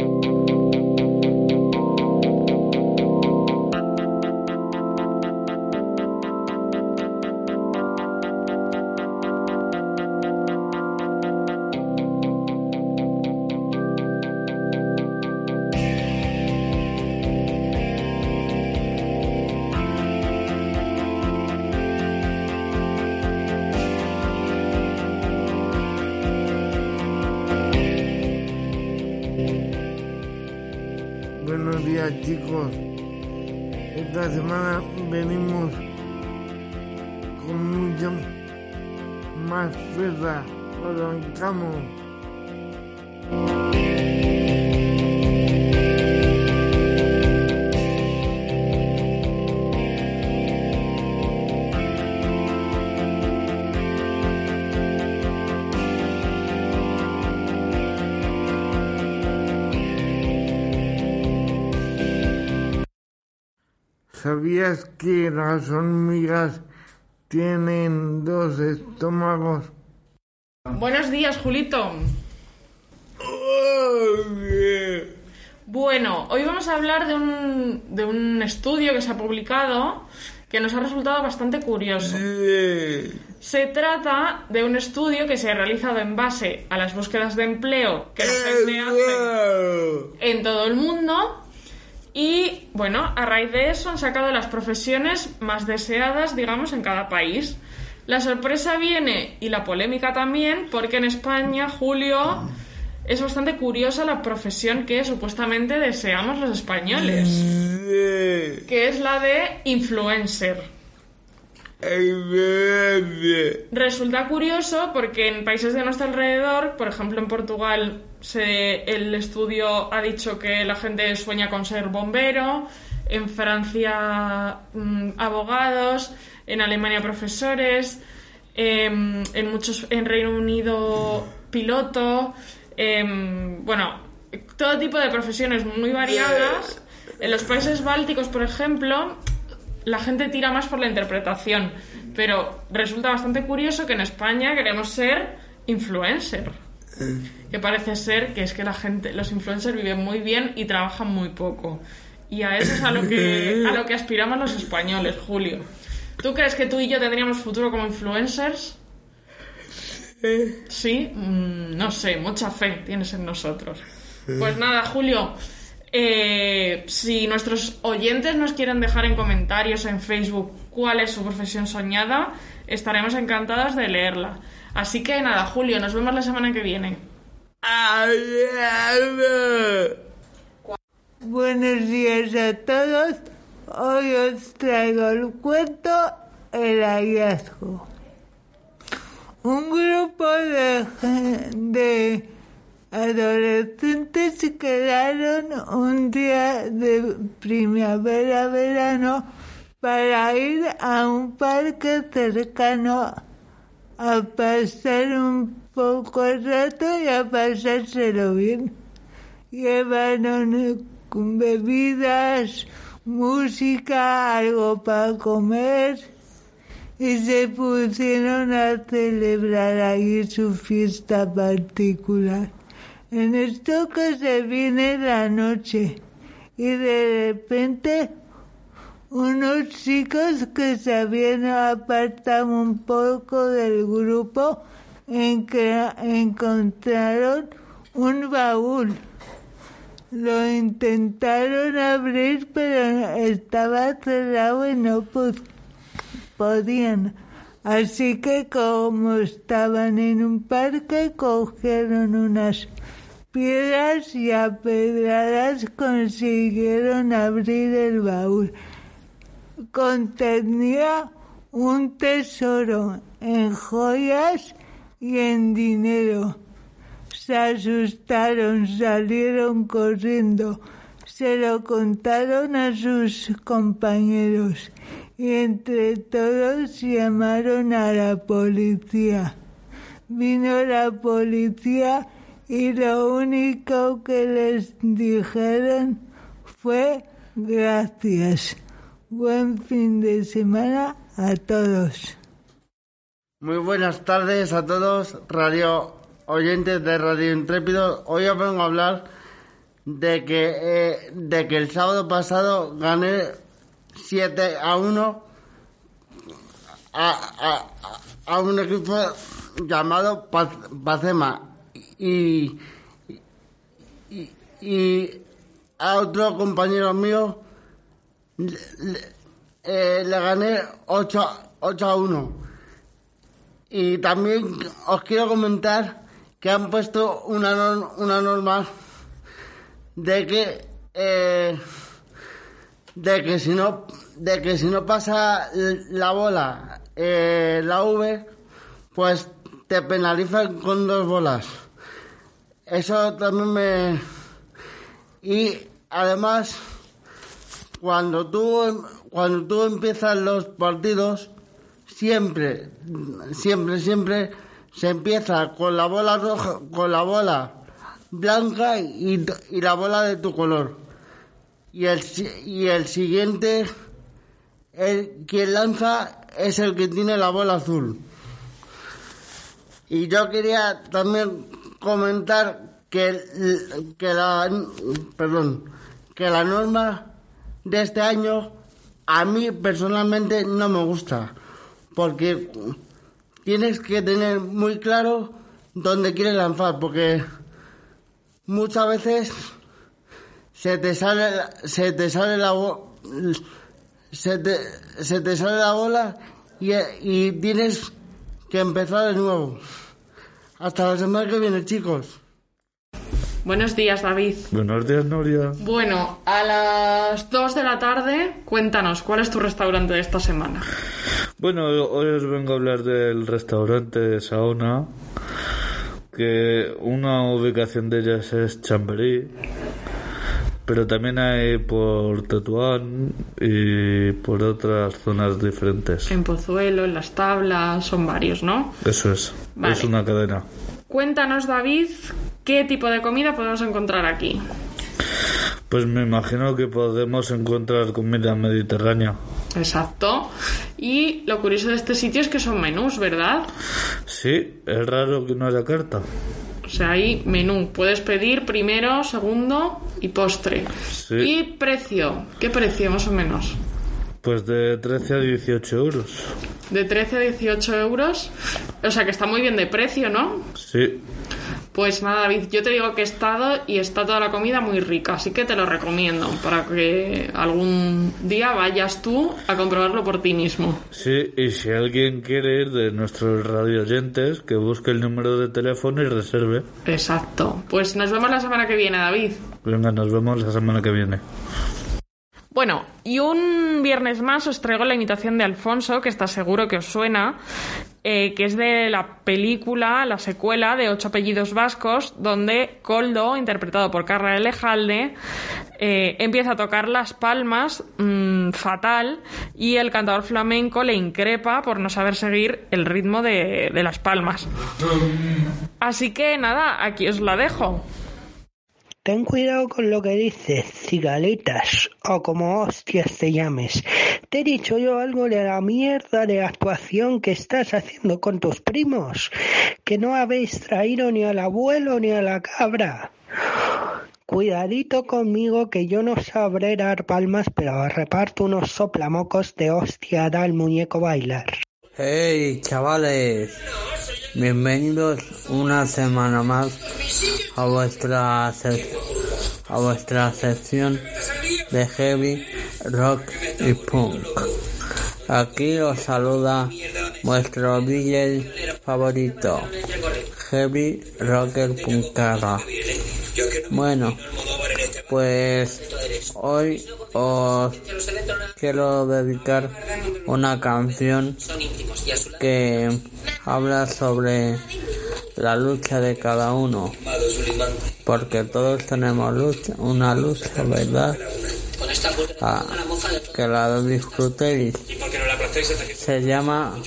Buenos días chicos. Esta semana venimos con mucho más fuerza. Arrancamos. ¿Sabías que las hormigas tienen dos estómagos? Buenos días, Julito. Bueno, hoy vamos a hablar de un, de un estudio que se ha publicado que nos ha resultado bastante curioso. Se trata de un estudio que se ha realizado en base a las búsquedas de empleo que la gente hace en todo el mundo y bueno, a raíz de eso han sacado las profesiones más deseadas, digamos, en cada país. La sorpresa viene y la polémica también, porque en España, Julio, es bastante curiosa la profesión que supuestamente deseamos los españoles, que es la de influencer. Resulta curioso porque en países de nuestro alrededor, por ejemplo en Portugal, el estudio ha dicho que la gente sueña con ser bombero, en Francia mm, abogados, en Alemania profesores, em, en muchos en Reino Unido piloto, em, bueno, todo tipo de profesiones muy variadas. En los países bálticos, por ejemplo, la gente tira más por la interpretación, pero resulta bastante curioso que en España queremos ser influencer. Que parece ser que es que la gente, los influencers viven muy bien y trabajan muy poco. Y a eso es a lo que, a lo que aspiramos los españoles, Julio. ¿Tú crees que tú y yo tendríamos futuro como influencers? Sí, Mm, no sé, mucha fe tienes en nosotros. Pues nada, Julio, eh, si nuestros oyentes nos quieren dejar en comentarios en Facebook cuál es su profesión soñada, estaremos encantados de leerla. Así que nada, Julio, nos vemos la semana que viene. Buenos días a todos. Hoy os traigo el cuento El hallazgo. Un grupo de, de adolescentes quedaron un día de primavera-verano para ir a un parque cercano a pasar un poco el rato y a pasárselo bien. Llevaron bebidas, música, algo para comer y se pusieron a celebrar allí su fiesta particular. En esto que se viene la noche y de repente unos chicos que se habían apartado un poco del grupo encontraron un baúl. Lo intentaron abrir pero estaba cerrado y no podían. Así que como estaban en un parque, cogieron unas piedras y a consiguieron abrir el baúl contenía un tesoro en joyas y en dinero. Se asustaron, salieron corriendo, se lo contaron a sus compañeros y entre todos llamaron a la policía. Vino la policía y lo único que les dijeron fue gracias. Buen fin de semana a todos. Muy buenas tardes a todos, radio oyentes de Radio Intrépido. Hoy os vengo a hablar de que, eh, de que el sábado pasado gané 7 a 1 a, a, a un equipo llamado Pacema y, y, y, a otro compañero mío eh, le gané 8, 8 a 1. Y también os quiero comentar que han puesto una, una norma de que eh, de que si no de que si no pasa la bola eh, la V pues te penalizan con dos bolas eso también me y además cuando tú cuando tú empiezas los partidos siempre siempre siempre se empieza con la bola roja con la bola blanca y, y la bola de tu color. Y el, y el siguiente, el, quien lanza es el que tiene la bola azul. Y yo quería también comentar que, que la perdón que la norma de este año a mí personalmente no me gusta porque tienes que tener muy claro dónde quieres lanzar porque muchas veces se te sale se te sale la se te, se te sale la bola y, y tienes que empezar de nuevo. Hasta la semana que viene, chicos. Buenos días, David. Buenos días, Noria. Bueno, a las 2 de la tarde, cuéntanos, ¿cuál es tu restaurante de esta semana? Bueno, hoy os vengo a hablar del restaurante Sauna que una ubicación de ellas es Chamberí, pero también hay por Tetuán y por otras zonas diferentes. En Pozuelo, en Las Tablas, son varios, ¿no? Eso es, Vale. es una cadena. Cuéntanos, David, ¿qué tipo de comida podemos encontrar aquí? Pues me imagino que podemos encontrar comida mediterránea. Exacto. Y lo curioso de este sitio es que son menús, ¿verdad? Sí, es raro que no haya carta. O sea, hay menú. Puedes pedir primero, segundo y postre. Sí. ¿Y precio? ¿Qué precio más o menos? Pues de 13 a 18 euros. De 13 a 18 euros. O sea que está muy bien de precio, ¿no? Sí. Pues nada, David, yo te digo que he estado y está toda la comida muy rica, así que te lo recomiendo para que algún día vayas tú a comprobarlo por ti mismo. Sí, y si alguien quiere ir de nuestros radio oyentes, que busque el número de teléfono y reserve. Exacto. Pues nos vemos la semana que viene, David. Venga, nos vemos la semana que viene. Bueno, y un viernes más os traigo la imitación de Alfonso, que está seguro que os suena, eh, que es de la película, la secuela de Ocho apellidos vascos, donde Coldo, interpretado por Carla Elejalde, eh, empieza a tocar las palmas mmm, fatal y el cantador flamenco le increpa por no saber seguir el ritmo de, de las palmas. Así que nada, aquí os la dejo. Ten cuidado con lo que dices, cigaletas, o como hostias te llames. Te he dicho yo algo de la mierda de actuación que estás haciendo con tus primos, que no habéis traído ni al abuelo ni a la cabra. Cuidadito conmigo que yo no sabré dar palmas, pero reparto unos soplamocos de hostia al muñeco bailar. Hey, chavales. Bienvenidos una semana más a vuestra a vuestra sección de heavy rock y punk. Aquí os saluda vuestro DJ favorito, Heavy Rocker Punkara. Bueno, pues hoy os quiero dedicar una canción que habla sobre la lucha de cada uno, porque todos tenemos lucha, una lucha, ¿verdad? Ah, que la disfrutéis. Se llama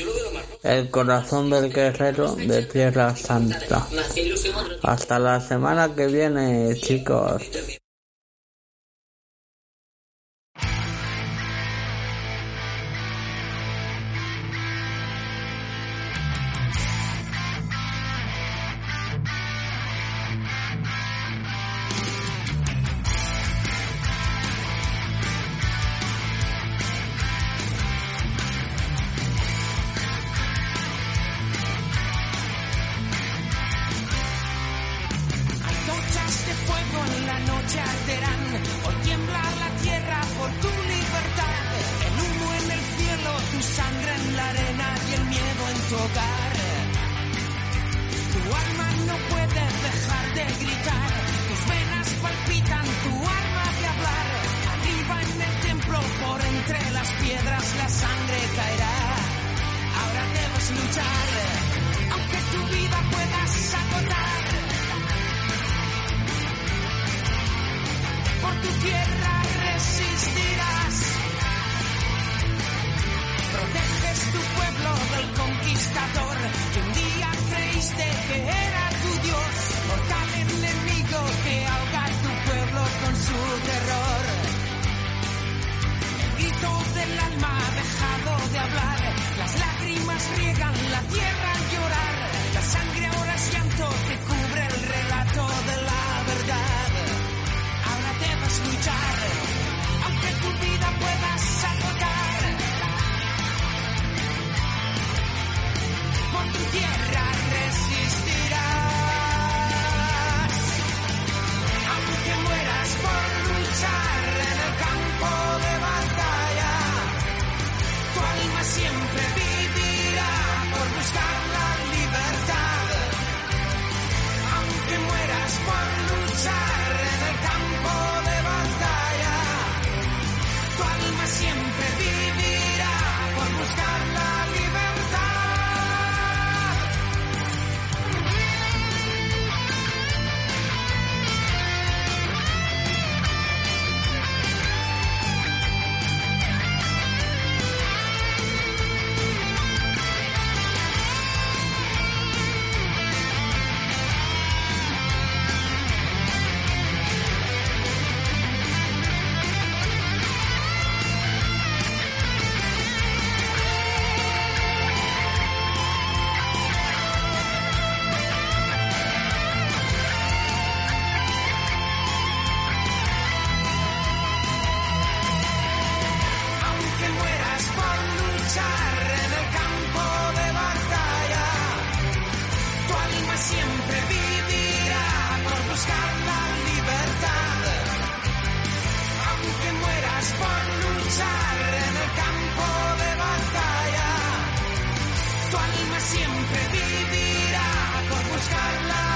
El corazón del guerrero de Tierra Santa. Hasta la semana que viene, chicos. about la tierra llorar. La sangre ahora es llanto que cubre el relato de la verdad. Ahora debes luchar, aunque tu vida puedas agotar. Por tu tierra resistirás, aunque mueras por luchar en el campo de batalla. Tu alma siempre vive buscar la libertad, aunque mueras por luchar. skyline.